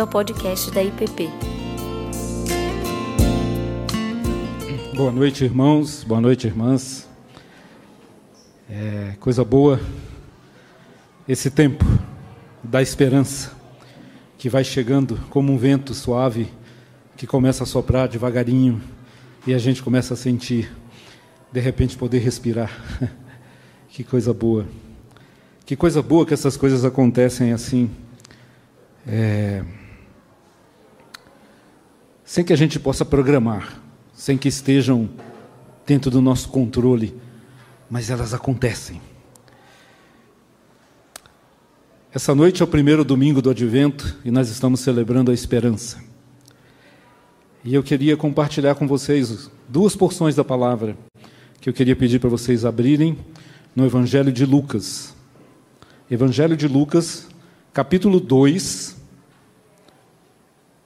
bem-vindo ao podcast da IPP. Boa noite, irmãos. Boa noite, irmãs. É coisa boa esse tempo da esperança que vai chegando como um vento suave que começa a soprar devagarinho e a gente começa a sentir, de repente, poder respirar. que coisa boa. Que coisa boa que essas coisas acontecem assim. É... Sem que a gente possa programar, sem que estejam dentro do nosso controle, mas elas acontecem. Essa noite é o primeiro domingo do Advento e nós estamos celebrando a esperança. E eu queria compartilhar com vocês duas porções da palavra que eu queria pedir para vocês abrirem no Evangelho de Lucas. Evangelho de Lucas, capítulo 2.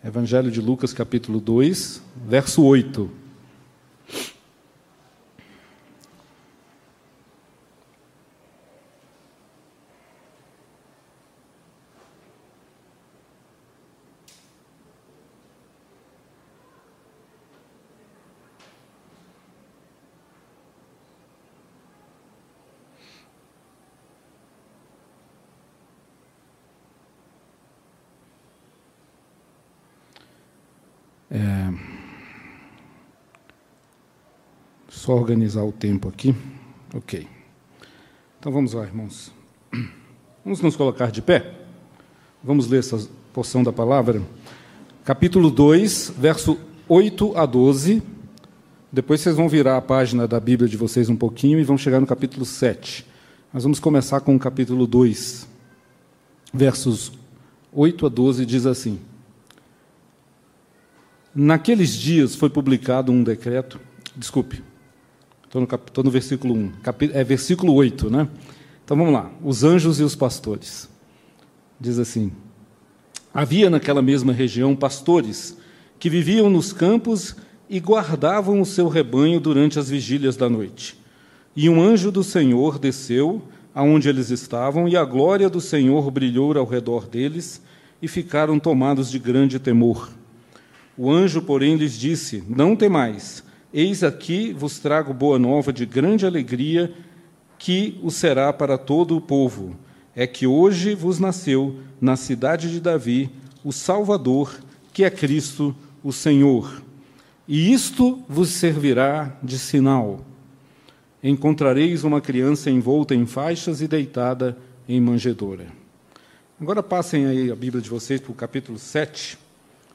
Evangelho de Lucas, capítulo 2, verso 8. Organizar o tempo aqui. Ok. Então vamos lá, irmãos. Vamos nos colocar de pé. Vamos ler essa porção da palavra. Capítulo 2, verso 8 a 12. Depois vocês vão virar a página da Bíblia de vocês um pouquinho e vão chegar no capítulo 7. Nós vamos começar com o capítulo 2, versos 8 a 12, diz assim. Naqueles dias foi publicado um decreto, desculpe, estou no, no, versículo 1, capi, é versículo 8, né? Então vamos lá, os anjos e os pastores. Diz assim: Havia naquela mesma região pastores que viviam nos campos e guardavam o seu rebanho durante as vigílias da noite. E um anjo do Senhor desceu aonde eles estavam, e a glória do Senhor brilhou ao redor deles, e ficaram tomados de grande temor. O anjo, porém, lhes disse: Não temais, eis aqui vos trago boa nova de grande alegria, que o será para todo o povo. É que hoje vos nasceu, na cidade de Davi, o Salvador, que é Cristo, o Senhor. E isto vos servirá de sinal. Encontrareis uma criança envolta em faixas e deitada em manjedoura. Agora passem aí a Bíblia de vocês para o capítulo 7.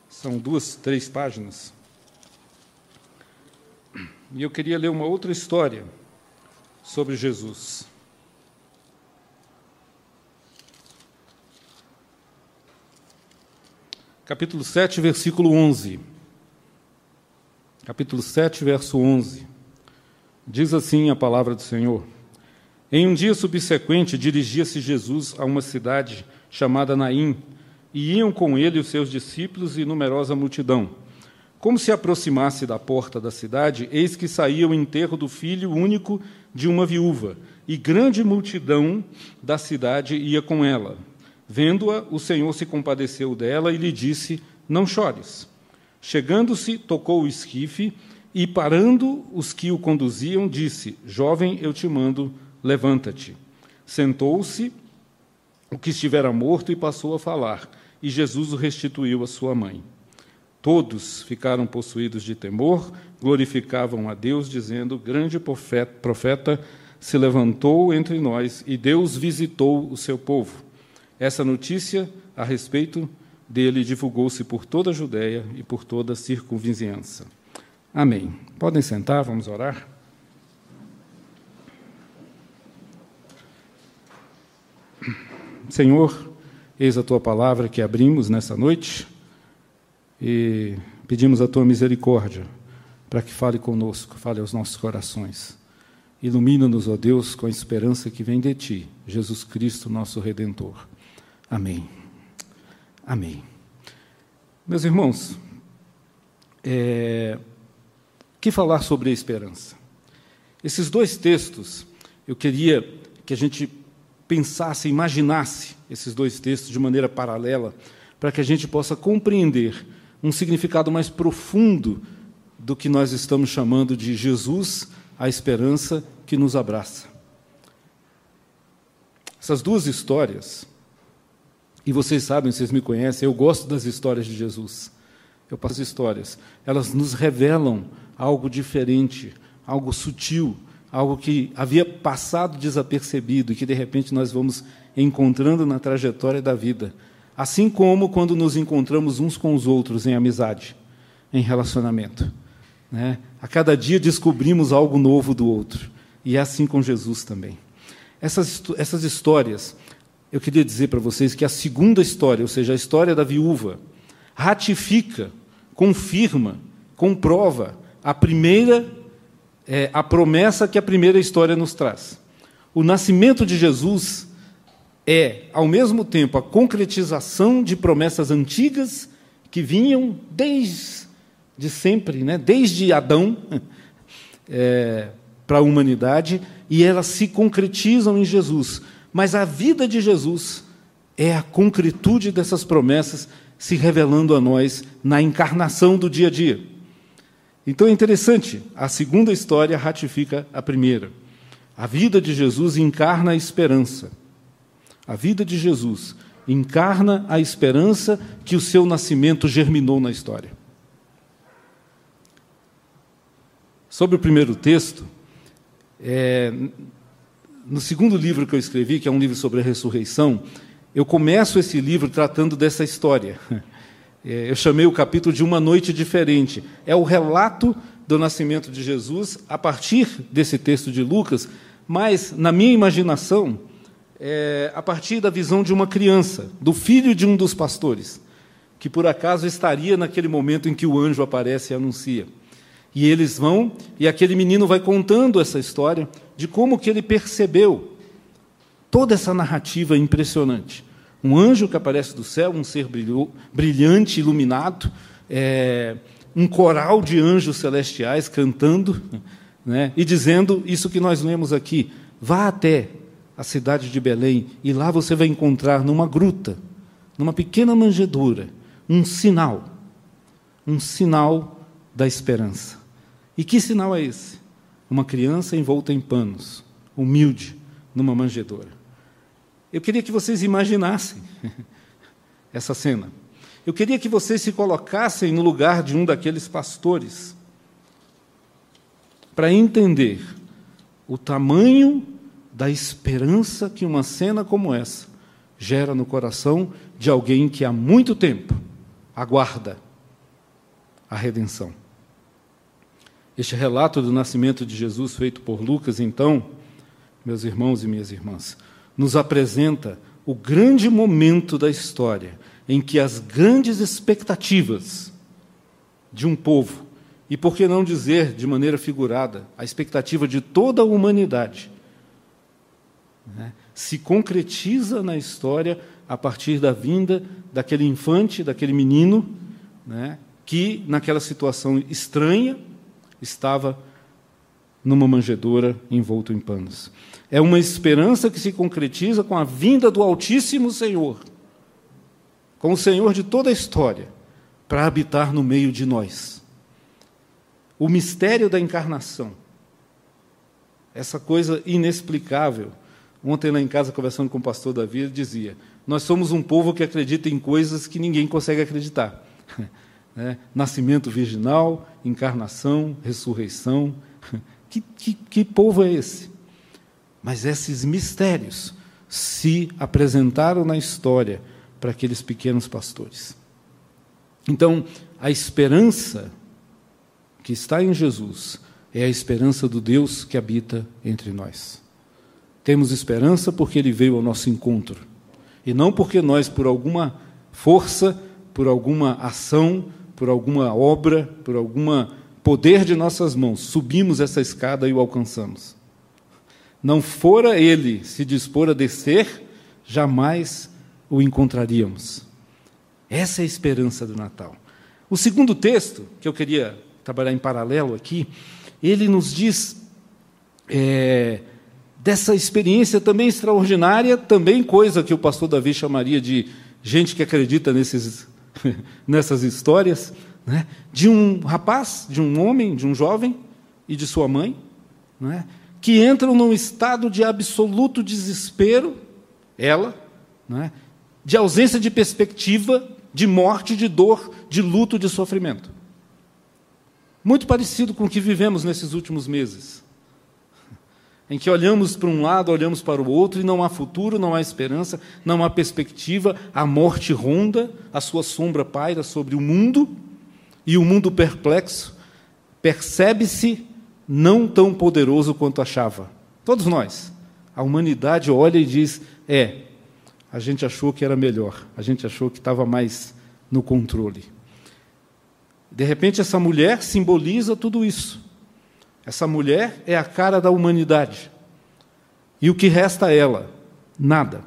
São duas, três páginas. E eu queria ler uma outra história sobre Jesus. Capítulo 7, versículo 11. Capítulo 7, verso 11. Diz assim a palavra do Senhor: Em um dia subsequente, dirigia-se Jesus a uma cidade chamada Naim e iam com ele os seus discípulos e numerosa multidão. Como se aproximasse da porta da cidade, eis que saía o enterro do filho único de uma viúva, e grande multidão da cidade ia com ela. Vendo-a, o Senhor se compadeceu dela e lhe disse: Não chores. Chegando-se, tocou o esquife e, parando os que o conduziam, disse: Jovem, eu te mando, levanta-te. Sentou-se o que estivera morto e passou a falar e Jesus o restituiu à sua mãe. Todos ficaram possuídos de temor, glorificavam a Deus, dizendo: Grande profeta se levantou entre nós e Deus visitou o seu povo. Essa notícia a respeito dele divulgou-se por toda a Judéia e por toda a circunvizinhança. Amém. Podem sentar, vamos orar. Senhor, Eis a tua palavra que abrimos nessa noite e pedimos a tua misericórdia para que fale conosco, fale aos nossos corações. Ilumina-nos, ó Deus, com a esperança que vem de ti, Jesus Cristo, nosso redentor. Amém. Amém. Meus irmãos, é, que falar sobre a esperança? Esses dois textos, eu queria que a gente pensasse, imaginasse esses dois textos de maneira paralela, para que a gente possa compreender um significado mais profundo do que nós estamos chamando de Jesus, a esperança que nos abraça. Essas duas histórias, e vocês sabem, vocês me conhecem, eu gosto das histórias de Jesus. Eu passo as histórias. Elas nos revelam algo diferente, algo sutil, algo que havia passado desapercebido e que de repente nós vamos encontrando na trajetória da vida. Assim como quando nos encontramos uns com os outros em amizade, em relacionamento. Né? A cada dia descobrimos algo novo do outro. E é assim com Jesus também. Essas, essas histórias, eu queria dizer para vocês que a segunda história, ou seja, a história da viúva, ratifica, confirma, comprova a primeira, é, a promessa que a primeira história nos traz. O nascimento de Jesus é, ao mesmo tempo, a concretização de promessas antigas que vinham desde de sempre, né? desde Adão é, para a humanidade, e elas se concretizam em Jesus. Mas a vida de Jesus é a concretude dessas promessas se revelando a nós na encarnação do dia a dia. Então é interessante, a segunda história ratifica a primeira. A vida de Jesus encarna a esperança. A vida de Jesus encarna a esperança que o seu nascimento germinou na história. Sobre o primeiro texto, é, no segundo livro que eu escrevi, que é um livro sobre a ressurreição, eu começo esse livro tratando dessa história. É, eu chamei o capítulo de Uma Noite Diferente. É o relato do nascimento de Jesus a partir desse texto de Lucas, mas, na minha imaginação, é, a partir da visão de uma criança, do filho de um dos pastores, que por acaso estaria naquele momento em que o anjo aparece e anuncia. E eles vão, e aquele menino vai contando essa história de como que ele percebeu toda essa narrativa impressionante. Um anjo que aparece do céu, um ser brilhante, iluminado, é, um coral de anjos celestiais cantando né, e dizendo isso que nós lemos aqui: vá até a cidade de Belém e lá você vai encontrar numa gruta, numa pequena manjedoura, um sinal, um sinal da esperança. E que sinal é esse? Uma criança envolta em panos, humilde, numa manjedoura. Eu queria que vocês imaginassem essa cena. Eu queria que vocês se colocassem no lugar de um daqueles pastores, para entender o tamanho da esperança que uma cena como essa gera no coração de alguém que há muito tempo aguarda a redenção. Este relato do nascimento de Jesus, feito por Lucas, então, meus irmãos e minhas irmãs, nos apresenta o grande momento da história em que as grandes expectativas de um povo, e por que não dizer de maneira figurada, a expectativa de toda a humanidade, né, se concretiza na história a partir da vinda daquele infante, daquele menino, né, que, naquela situação estranha, estava numa manjedoura envolto em panos. É uma esperança que se concretiza com a vinda do Altíssimo Senhor, com o Senhor de toda a história, para habitar no meio de nós. O mistério da encarnação, essa coisa inexplicável. Ontem lá em casa, conversando com o pastor Davi, ele dizia: Nós somos um povo que acredita em coisas que ninguém consegue acreditar. Né? Nascimento virginal, encarnação, ressurreição. Que, que, que povo é esse? Mas esses mistérios se apresentaram na história para aqueles pequenos pastores. Então, a esperança que está em Jesus é a esperança do Deus que habita entre nós. Temos esperança porque ele veio ao nosso encontro, e não porque nós, por alguma força, por alguma ação, por alguma obra, por algum poder de nossas mãos, subimos essa escada e o alcançamos. Não fora ele se dispor a descer, jamais o encontraríamos. Essa é a esperança do Natal. O segundo texto, que eu queria trabalhar em paralelo aqui, ele nos diz é, dessa experiência também extraordinária, também coisa que o pastor Davi chamaria de gente que acredita nesses, nessas histórias, né? de um rapaz, de um homem, de um jovem e de sua mãe, né? que entram num estado de absoluto desespero, ela, né? de ausência de perspectiva, de morte, de dor, de luto, de sofrimento. Muito parecido com o que vivemos nesses últimos meses em que olhamos para um lado, olhamos para o outro e não há futuro, não há esperança, não há perspectiva, a morte ronda, a sua sombra paira sobre o mundo e o mundo perplexo percebe-se não tão poderoso quanto achava. Todos nós. A humanidade olha e diz: é, a gente achou que era melhor, a gente achou que estava mais no controle. De repente, essa mulher simboliza tudo isso. Essa mulher é a cara da humanidade. E o que resta a ela? Nada.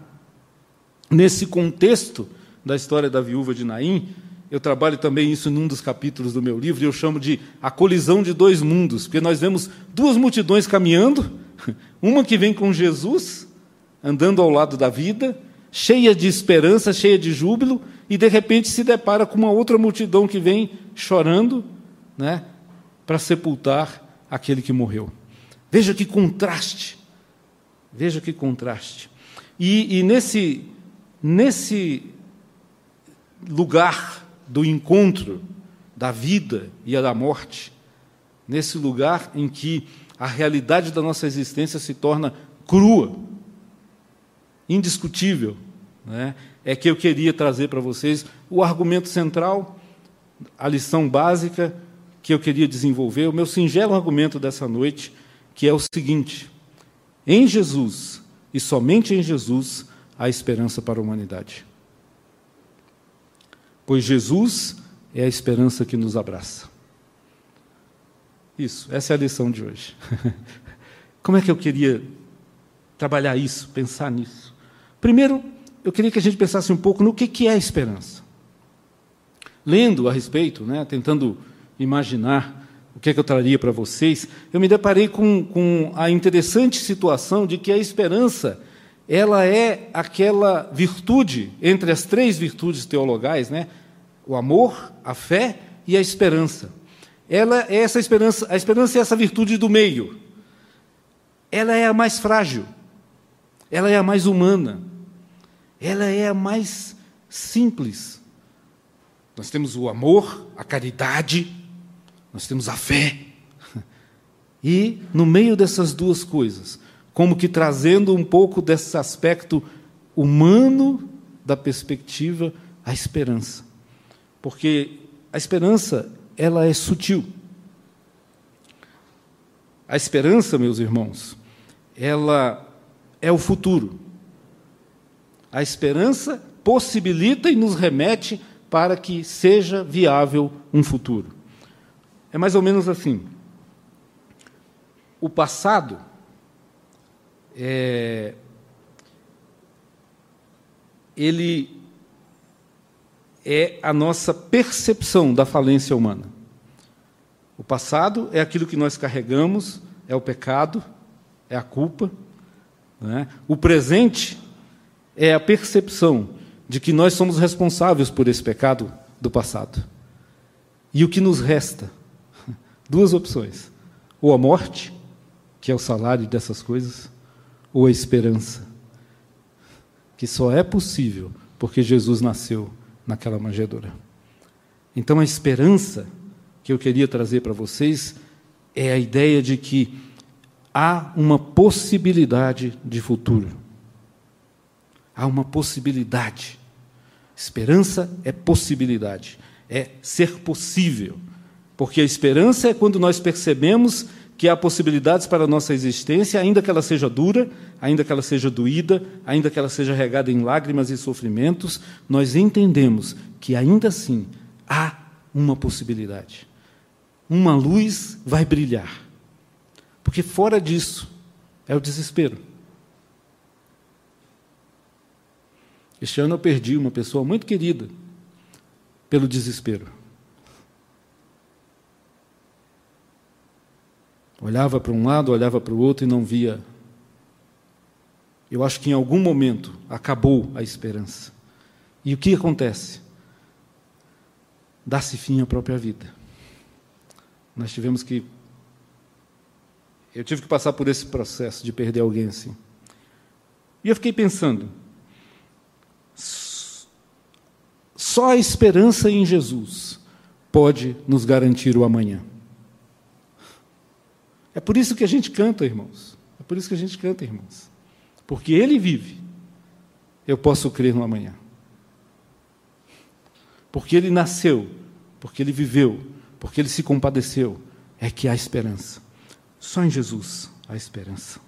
Nesse contexto da história da viúva de Naim, eu trabalho também isso num dos capítulos do meu livro, e eu chamo de a colisão de dois mundos, porque nós vemos duas multidões caminhando, uma que vem com Jesus, andando ao lado da vida, cheia de esperança, cheia de júbilo, e de repente se depara com uma outra multidão que vem chorando, né, para sepultar aquele que morreu. Veja que contraste. Veja que contraste. E, e nesse, nesse lugar do encontro da vida e da morte, nesse lugar em que a realidade da nossa existência se torna crua, indiscutível, né? é que eu queria trazer para vocês o argumento central, a lição básica que eu queria desenvolver, o meu singelo argumento dessa noite, que é o seguinte: em Jesus, e somente em Jesus, há esperança para a humanidade. Pois Jesus é a esperança que nos abraça. Isso, essa é a lição de hoje. Como é que eu queria trabalhar isso, pensar nisso? Primeiro, eu queria que a gente pensasse um pouco no que, é a esperança. Lendo a respeito, né, tentando imaginar o que, é que eu traria para vocês, eu me deparei com, com a interessante situação de que a esperança ela é aquela virtude entre as três virtudes teologais, né? O amor, a fé e a esperança. Ela é essa esperança, a esperança é essa virtude do meio. Ela é a mais frágil. Ela é a mais humana. Ela é a mais simples. Nós temos o amor, a caridade, nós temos a fé. E, no meio dessas duas coisas, como que trazendo um pouco desse aspecto humano da perspectiva, a esperança. Porque a esperança, ela é sutil. A esperança, meus irmãos, ela é o futuro. A esperança possibilita e nos remete para que seja viável um futuro. É mais ou menos assim. O passado é, ele é a nossa percepção da falência humana. O passado é aquilo que nós carregamos, é o pecado, é a culpa. Né? O presente é a percepção de que nós somos responsáveis por esse pecado do passado. E o que nos resta Duas opções: ou a morte, que é o salário dessas coisas, ou a esperança, que só é possível porque Jesus nasceu naquela manjedoura. Então, a esperança que eu queria trazer para vocês é a ideia de que há uma possibilidade de futuro. Há uma possibilidade. Esperança é possibilidade, é ser possível. Porque a esperança é quando nós percebemos que há possibilidades para a nossa existência, ainda que ela seja dura, ainda que ela seja doída, ainda que ela seja regada em lágrimas e sofrimentos, nós entendemos que ainda assim há uma possibilidade. Uma luz vai brilhar. Porque fora disso é o desespero. Este ano eu perdi uma pessoa muito querida pelo desespero. Olhava para um lado, olhava para o outro e não via. Eu acho que em algum momento acabou a esperança. E o que acontece? Dá-se fim à própria vida. Nós tivemos que. Eu tive que passar por esse processo de perder alguém assim. E eu fiquei pensando. Só a esperança em Jesus pode nos garantir o amanhã. É por isso que a gente canta, irmãos. É por isso que a gente canta, irmãos. Porque Ele vive, eu posso crer no amanhã. Porque Ele nasceu, porque Ele viveu, porque Ele se compadeceu, é que há esperança. Só em Jesus há esperança.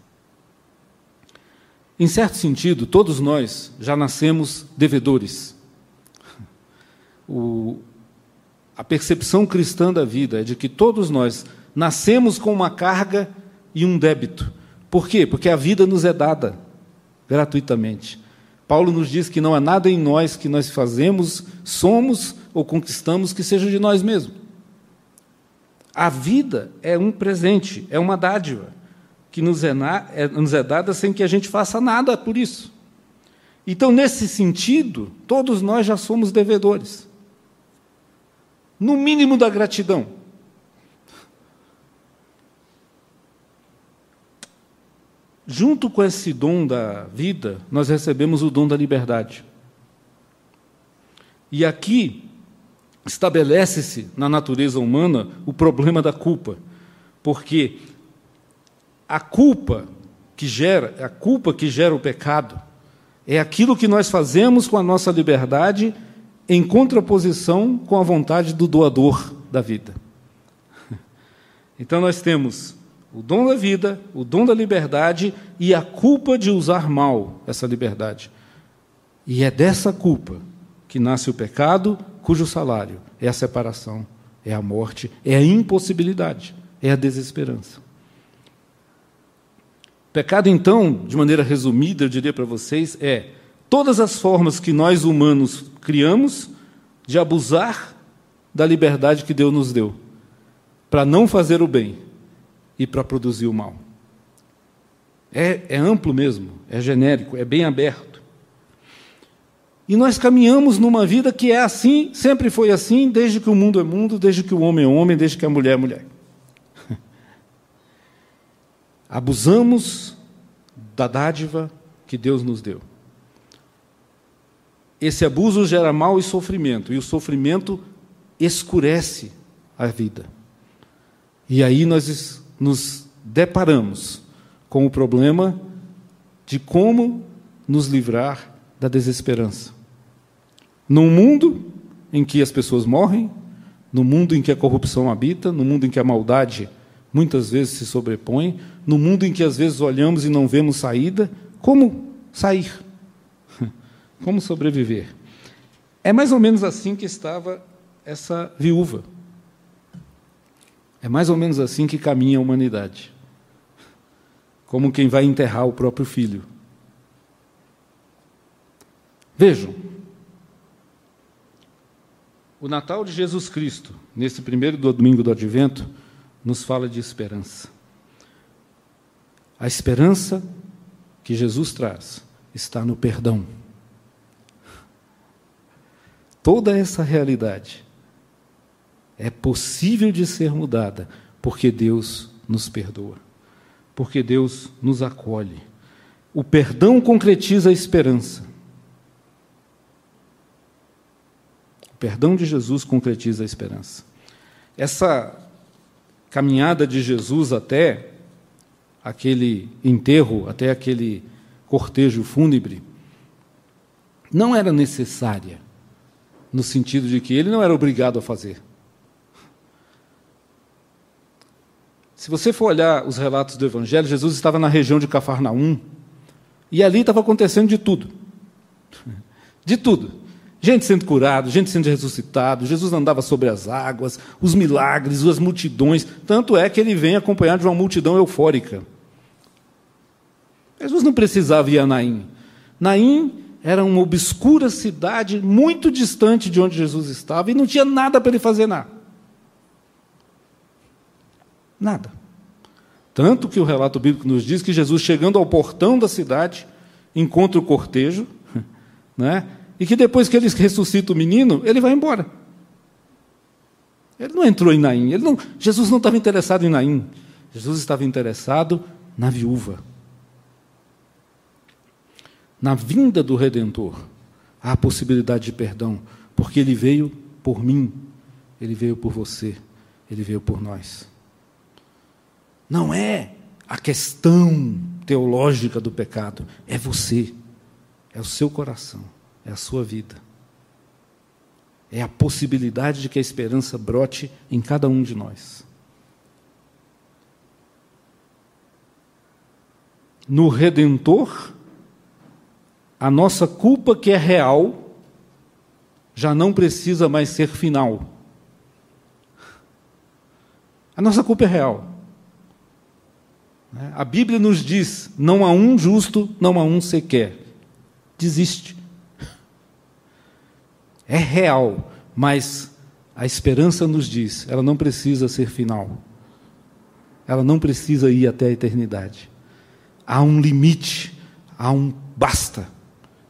Em certo sentido, todos nós já nascemos devedores. O, a percepção cristã da vida é de que todos nós nascemos com uma carga e um débito. Por quê? Porque a vida nos é dada gratuitamente. Paulo nos diz que não há nada em nós que nós fazemos, somos ou conquistamos que seja de nós mesmos. A vida é um presente, é uma dádiva que nos é, na, é, nos é dada sem que a gente faça nada por isso. Então, nesse sentido, todos nós já somos devedores. No mínimo da gratidão. Junto com esse dom da vida, nós recebemos o dom da liberdade. E aqui estabelece-se na natureza humana o problema da culpa, porque a culpa que gera, a culpa que gera o pecado, é aquilo que nós fazemos com a nossa liberdade em contraposição com a vontade do doador da vida. Então nós temos o dom da vida, o dom da liberdade e a culpa de usar mal essa liberdade. E é dessa culpa que nasce o pecado, cujo salário é a separação, é a morte, é a impossibilidade, é a desesperança. Pecado, então, de maneira resumida, eu diria para vocês, é todas as formas que nós humanos criamos de abusar da liberdade que Deus nos deu, para não fazer o bem e para produzir o mal. É, é amplo mesmo, é genérico, é bem aberto. E nós caminhamos numa vida que é assim, sempre foi assim, desde que o mundo é mundo, desde que o homem é homem, desde que a mulher é mulher. Abusamos da dádiva que Deus nos deu. Esse abuso gera mal e sofrimento, e o sofrimento escurece a vida. E aí nós nos deparamos com o problema de como nos livrar da desesperança. Num mundo em que as pessoas morrem, no mundo em que a corrupção habita, no mundo em que a maldade muitas vezes se sobrepõe, no mundo em que às vezes olhamos e não vemos saída, como sair? Como sobreviver? É mais ou menos assim que estava essa viúva. É mais ou menos assim que caminha a humanidade. Como quem vai enterrar o próprio filho. Vejam, o Natal de Jesus Cristo, nesse primeiro domingo do Advento, nos fala de esperança. A esperança que Jesus traz está no perdão. Toda essa realidade é possível de ser mudada, porque Deus nos perdoa, porque Deus nos acolhe. O perdão concretiza a esperança. O perdão de Jesus concretiza a esperança. Essa caminhada de Jesus até aquele enterro, até aquele cortejo fúnebre, não era necessária, no sentido de que ele não era obrigado a fazer. Se você for olhar os relatos do Evangelho, Jesus estava na região de Cafarnaum e ali estava acontecendo de tudo. De tudo. Gente sendo curado, gente sendo ressuscitado, Jesus andava sobre as águas, os milagres, as multidões. Tanto é que ele vem acompanhado de uma multidão eufórica. Jesus não precisava ir a Naim. Naim era uma obscura cidade muito distante de onde Jesus estava e não tinha nada para ele fazer lá. Nada. Tanto que o relato bíblico nos diz que Jesus, chegando ao portão da cidade, encontra o cortejo, né? E que depois que ele ressuscita o menino, ele vai embora. Ele não entrou em Naim. Ele não, Jesus não estava interessado em Naim. Jesus estava interessado na viúva. Na vinda do Redentor, há a possibilidade de perdão, porque ele veio por mim, ele veio por você, ele veio por nós. Não é a questão teológica do pecado, é você, é o seu coração, é a sua vida. É a possibilidade de que a esperança brote em cada um de nós. No Redentor, a nossa culpa que é real já não precisa mais ser final. A nossa culpa é real. A Bíblia nos diz: não há um justo, não há um sequer. Desiste. É real, mas a esperança nos diz: ela não precisa ser final. Ela não precisa ir até a eternidade. Há um limite, há um basta.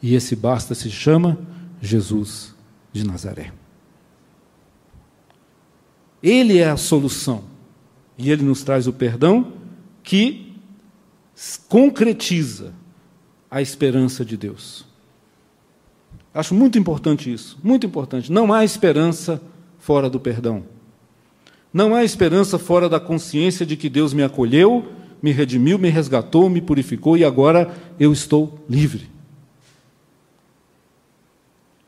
E esse basta se chama Jesus de Nazaré. Ele é a solução. E ele nos traz o perdão que concretiza a esperança de Deus. Acho muito importante isso, muito importante. Não há esperança fora do perdão. Não há esperança fora da consciência de que Deus me acolheu, me redimiu, me resgatou, me purificou e agora eu estou livre.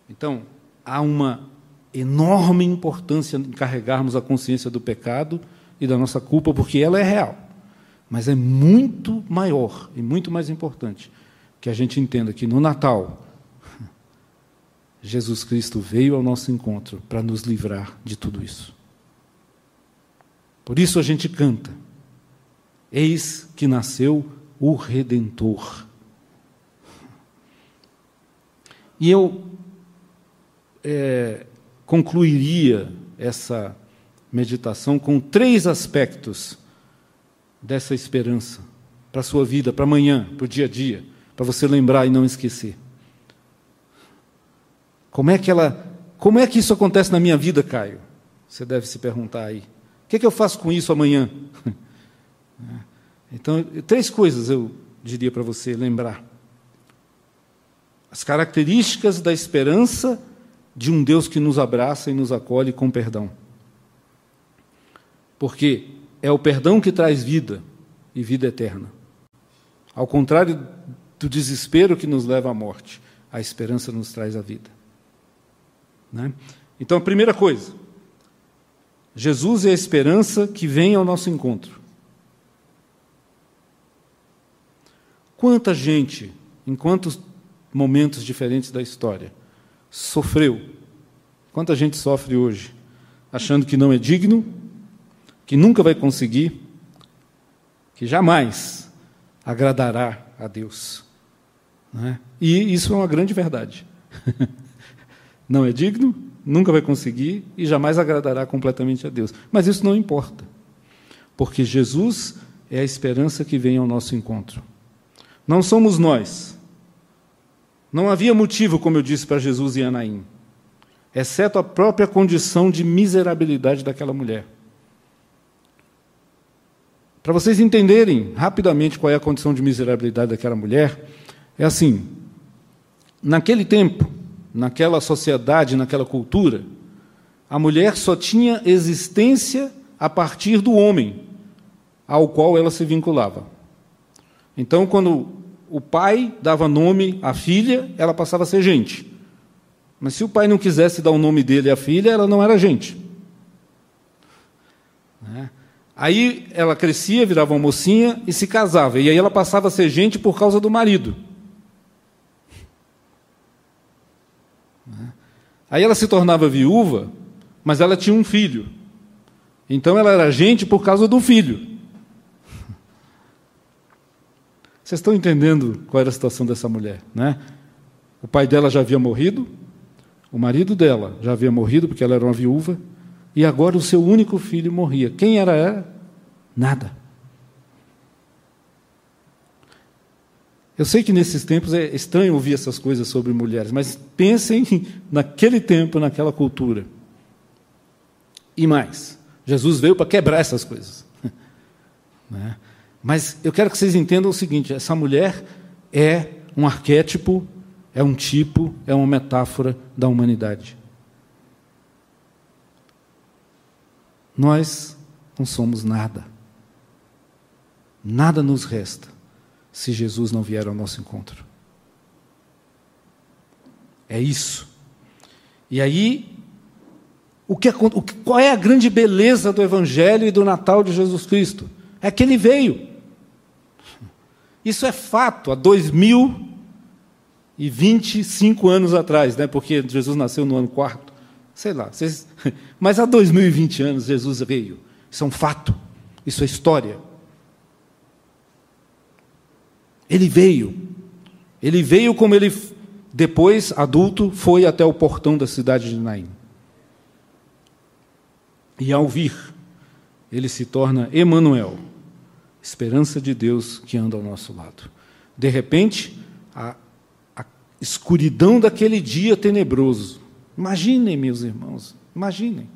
Então, há uma enorme importância em carregarmos a consciência do pecado e da nossa culpa, porque ela é real. Mas é muito maior e muito mais importante que a gente entenda que no Natal, Jesus Cristo veio ao nosso encontro para nos livrar de tudo isso. Por isso a gente canta: Eis que nasceu o Redentor. E eu é, concluiria essa meditação com três aspectos dessa esperança para a sua vida, para amanhã, para o dia a dia, para você lembrar e não esquecer. Como é que ela, como é que isso acontece na minha vida, Caio? Você deve se perguntar aí. O que, é que eu faço com isso amanhã? Então, três coisas eu diria para você lembrar. As características da esperança de um Deus que nos abraça e nos acolhe com perdão. Porque é o perdão que traz vida e vida eterna. Ao contrário do desespero que nos leva à morte, a esperança nos traz a vida. Né? Então, a primeira coisa, Jesus é a esperança que vem ao nosso encontro. Quanta gente, em quantos momentos diferentes da história, sofreu? Quanta gente sofre hoje, achando que não é digno, que nunca vai conseguir, que jamais agradará a Deus. É? E isso é uma grande verdade. não é digno, nunca vai conseguir e jamais agradará completamente a Deus. Mas isso não importa, porque Jesus é a esperança que vem ao nosso encontro. Não somos nós. Não havia motivo, como eu disse para Jesus e Anaim, exceto a própria condição de miserabilidade daquela mulher. Para vocês entenderem rapidamente qual é a condição de miserabilidade daquela mulher, é assim: naquele tempo, naquela sociedade, naquela cultura, a mulher só tinha existência a partir do homem ao qual ela se vinculava. Então, quando o pai dava nome à filha, ela passava a ser gente. Mas se o pai não quisesse dar o nome dele à filha, ela não era gente. Né? Aí ela crescia, virava uma mocinha e se casava. E aí ela passava a ser gente por causa do marido. Aí ela se tornava viúva, mas ela tinha um filho. Então ela era gente por causa do filho. Vocês estão entendendo qual era a situação dessa mulher, né? O pai dela já havia morrido, o marido dela já havia morrido porque ela era uma viúva, e agora o seu único filho morria. Quem era ela? Nada. Eu sei que nesses tempos é estranho ouvir essas coisas sobre mulheres, mas pensem naquele tempo, naquela cultura. E mais, Jesus veio para quebrar essas coisas. Né? Mas eu quero que vocês entendam o seguinte: essa mulher é um arquétipo, é um tipo, é uma metáfora da humanidade. Nós não somos nada. Nada nos resta se Jesus não vier ao nosso encontro. É isso. E aí, o que, qual é a grande beleza do Evangelho e do Natal de Jesus Cristo? É que ele veio. Isso é fato, há 2025 anos atrás, né? porque Jesus nasceu no ano quarto. Sei lá, vocês... mas há 2020 anos Jesus veio. Isso é um fato, isso é história. Ele veio. Ele veio como ele, depois, adulto, foi até o portão da cidade de Naim. E ao vir, ele se torna Emanuel, esperança de Deus que anda ao nosso lado. De repente, a, a escuridão daquele dia tenebroso. Imaginem, meus irmãos, imaginem.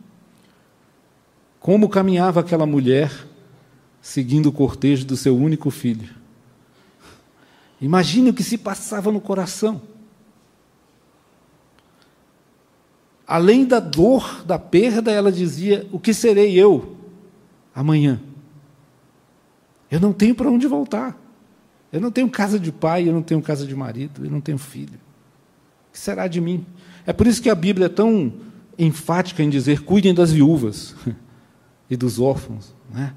Como caminhava aquela mulher seguindo o cortejo do seu único filho. Imagine o que se passava no coração. Além da dor, da perda, ela dizia: O que serei eu amanhã? Eu não tenho para onde voltar. Eu não tenho casa de pai, eu não tenho casa de marido, eu não tenho filho. O que será de mim? É por isso que a Bíblia é tão enfática em dizer: cuidem das viúvas e dos órfãos. Né?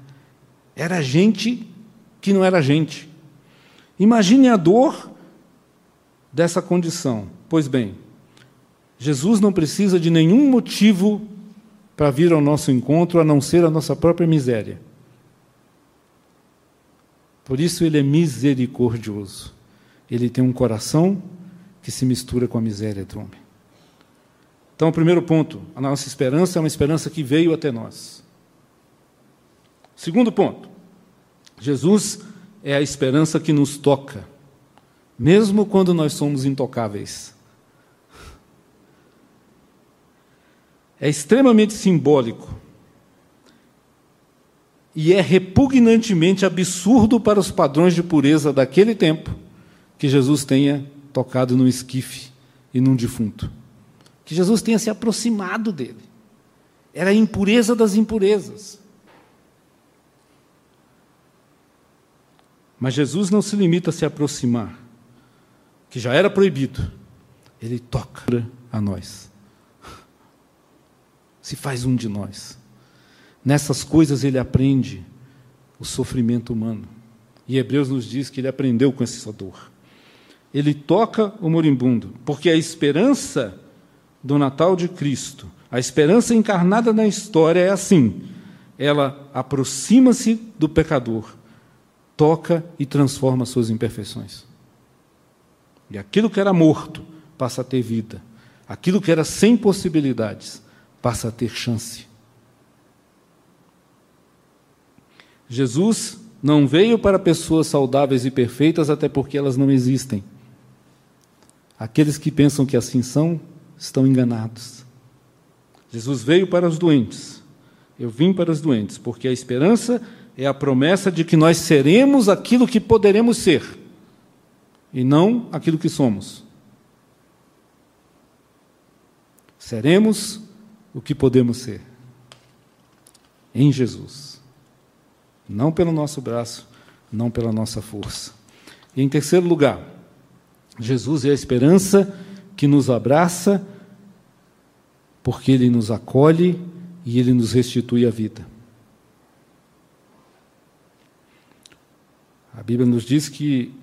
Era gente que não era gente. Imagine a dor dessa condição. Pois bem, Jesus não precisa de nenhum motivo para vir ao nosso encontro a não ser a nossa própria miséria. Por isso ele é misericordioso. Ele tem um coração que se mistura com a miséria do homem. Então, o primeiro ponto, a nossa esperança é uma esperança que veio até nós. Segundo ponto, Jesus é a esperança que nos toca, mesmo quando nós somos intocáveis. É extremamente simbólico e é repugnantemente absurdo para os padrões de pureza daquele tempo que Jesus tenha tocado num esquife e num defunto. Que Jesus tenha se aproximado dele. Era a impureza das impurezas. Mas Jesus não se limita a se aproximar, que já era proibido. Ele toca a nós. Se faz um de nós. Nessas coisas ele aprende o sofrimento humano. E Hebreus nos diz que ele aprendeu com essa dor. Ele toca o moribundo, porque a esperança do Natal de Cristo, a esperança encarnada na história é assim: ela aproxima-se do pecador toca e transforma suas imperfeições. E aquilo que era morto passa a ter vida. Aquilo que era sem possibilidades passa a ter chance. Jesus não veio para pessoas saudáveis e perfeitas, até porque elas não existem. Aqueles que pensam que assim são, estão enganados. Jesus veio para os doentes. Eu vim para os doentes, porque a esperança é a promessa de que nós seremos aquilo que poderemos ser e não aquilo que somos. Seremos o que podemos ser em Jesus. Não pelo nosso braço, não pela nossa força. E em terceiro lugar, Jesus é a esperança que nos abraça, porque Ele nos acolhe e Ele nos restitui a vida. A Bíblia nos diz que,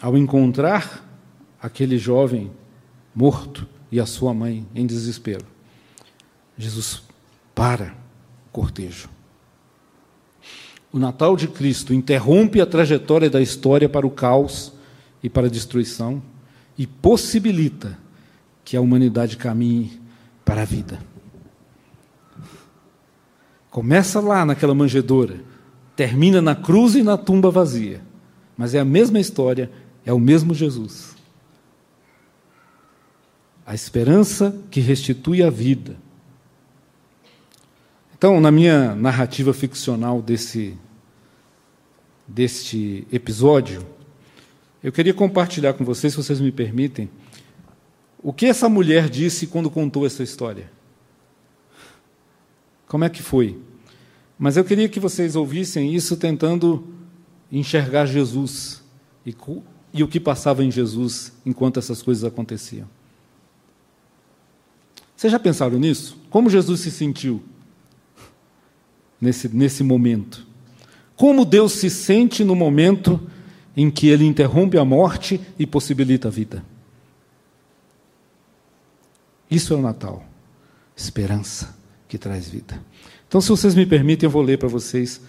ao encontrar aquele jovem morto e a sua mãe em desespero, Jesus para o cortejo. O Natal de Cristo interrompe a trajetória da história para o caos e para a destruição e possibilita que a humanidade caminhe para a vida. Começa lá naquela manjedoura termina na cruz e na tumba vazia. Mas é a mesma história é o mesmo Jesus. A esperança que restitui a vida. Então, na minha narrativa ficcional desse, deste episódio, eu queria compartilhar com vocês, se vocês me permitem, o que essa mulher disse quando contou essa história. Como é que foi? Mas eu queria que vocês ouvissem isso tentando enxergar Jesus e, e o que passava em Jesus enquanto essas coisas aconteciam. Vocês já pensaram nisso? Como Jesus se sentiu nesse, nesse momento? Como Deus se sente no momento em que ele interrompe a morte e possibilita a vida? Isso é o Natal. Esperança que traz vida. Então, se vocês me permitem, eu vou ler para vocês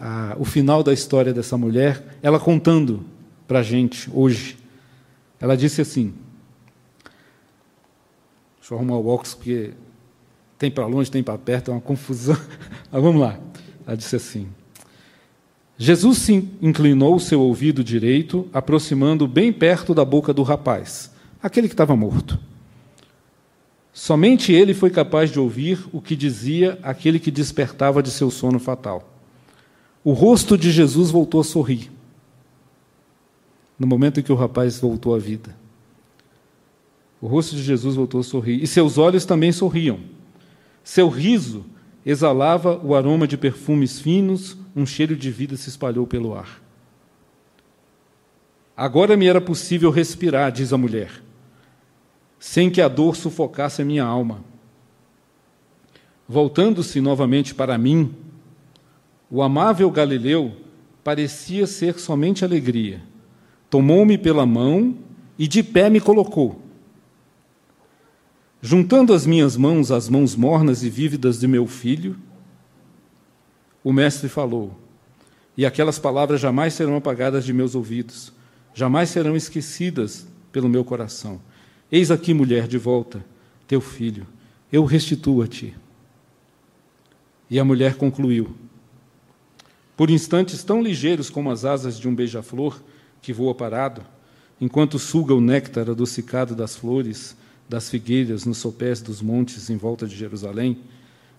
ah, o final da história dessa mulher, ela contando para a gente hoje. Ela disse assim: Deixa eu arrumar o óculos, porque tem para longe, tem para perto, é uma confusão. Mas vamos lá. Ela disse assim: Jesus se inclinou seu ouvido direito, aproximando bem perto da boca do rapaz, aquele que estava morto. Somente ele foi capaz de ouvir o que dizia aquele que despertava de seu sono fatal. O rosto de Jesus voltou a sorrir, no momento em que o rapaz voltou à vida. O rosto de Jesus voltou a sorrir, e seus olhos também sorriam. Seu riso exalava o aroma de perfumes finos, um cheiro de vida se espalhou pelo ar. Agora me era possível respirar, diz a mulher sem que a dor sufocasse a minha alma. Voltando-se novamente para mim, o amável Galileu parecia ser somente alegria. Tomou-me pela mão e de pé me colocou. Juntando as minhas mãos às mãos mornas e vívidas de meu filho, o Mestre falou, e aquelas palavras jamais serão apagadas de meus ouvidos, jamais serão esquecidas pelo meu coração. Eis aqui, mulher, de volta, teu filho, eu restituo a ti. E a mulher concluiu: Por instantes tão ligeiros como as asas de um beija-flor que voa parado, enquanto suga o néctar adocicado das flores, das figueiras nos sopés dos montes em volta de Jerusalém,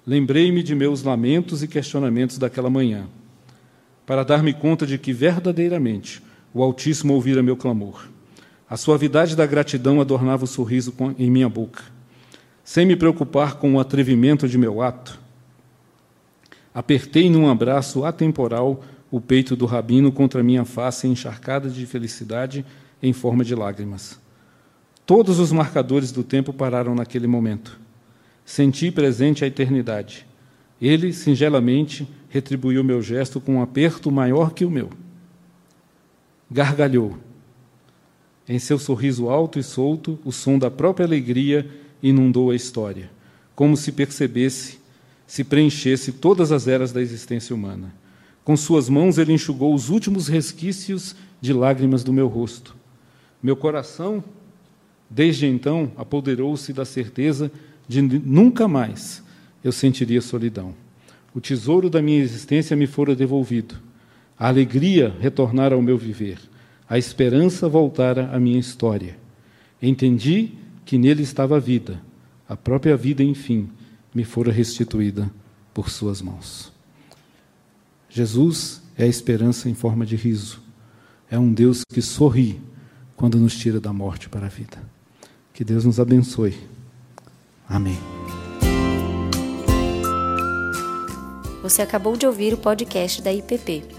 lembrei-me de meus lamentos e questionamentos daquela manhã, para dar-me conta de que verdadeiramente o Altíssimo ouvira meu clamor a suavidade da gratidão adornava o sorriso em minha boca. Sem me preocupar com o atrevimento de meu ato, apertei num abraço atemporal o peito do rabino contra minha face encharcada de felicidade em forma de lágrimas. Todos os marcadores do tempo pararam naquele momento. Senti presente a eternidade. Ele, singelamente, retribuiu meu gesto com um aperto maior que o meu. Gargalhou em seu sorriso alto e solto, o som da própria alegria inundou a história, como se percebesse, se preenchesse todas as eras da existência humana. Com suas mãos ele enxugou os últimos resquícios de lágrimas do meu rosto. Meu coração, desde então, apoderou-se da certeza de nunca mais eu sentiria solidão. O tesouro da minha existência me fora devolvido. A alegria retornara ao meu viver a esperança voltara à minha história. Entendi que nele estava a vida, a própria vida, enfim, me fora restituída por suas mãos. Jesus é a esperança em forma de riso. É um Deus que sorri quando nos tira da morte para a vida. Que Deus nos abençoe. Amém. Você acabou de ouvir o podcast da IPP.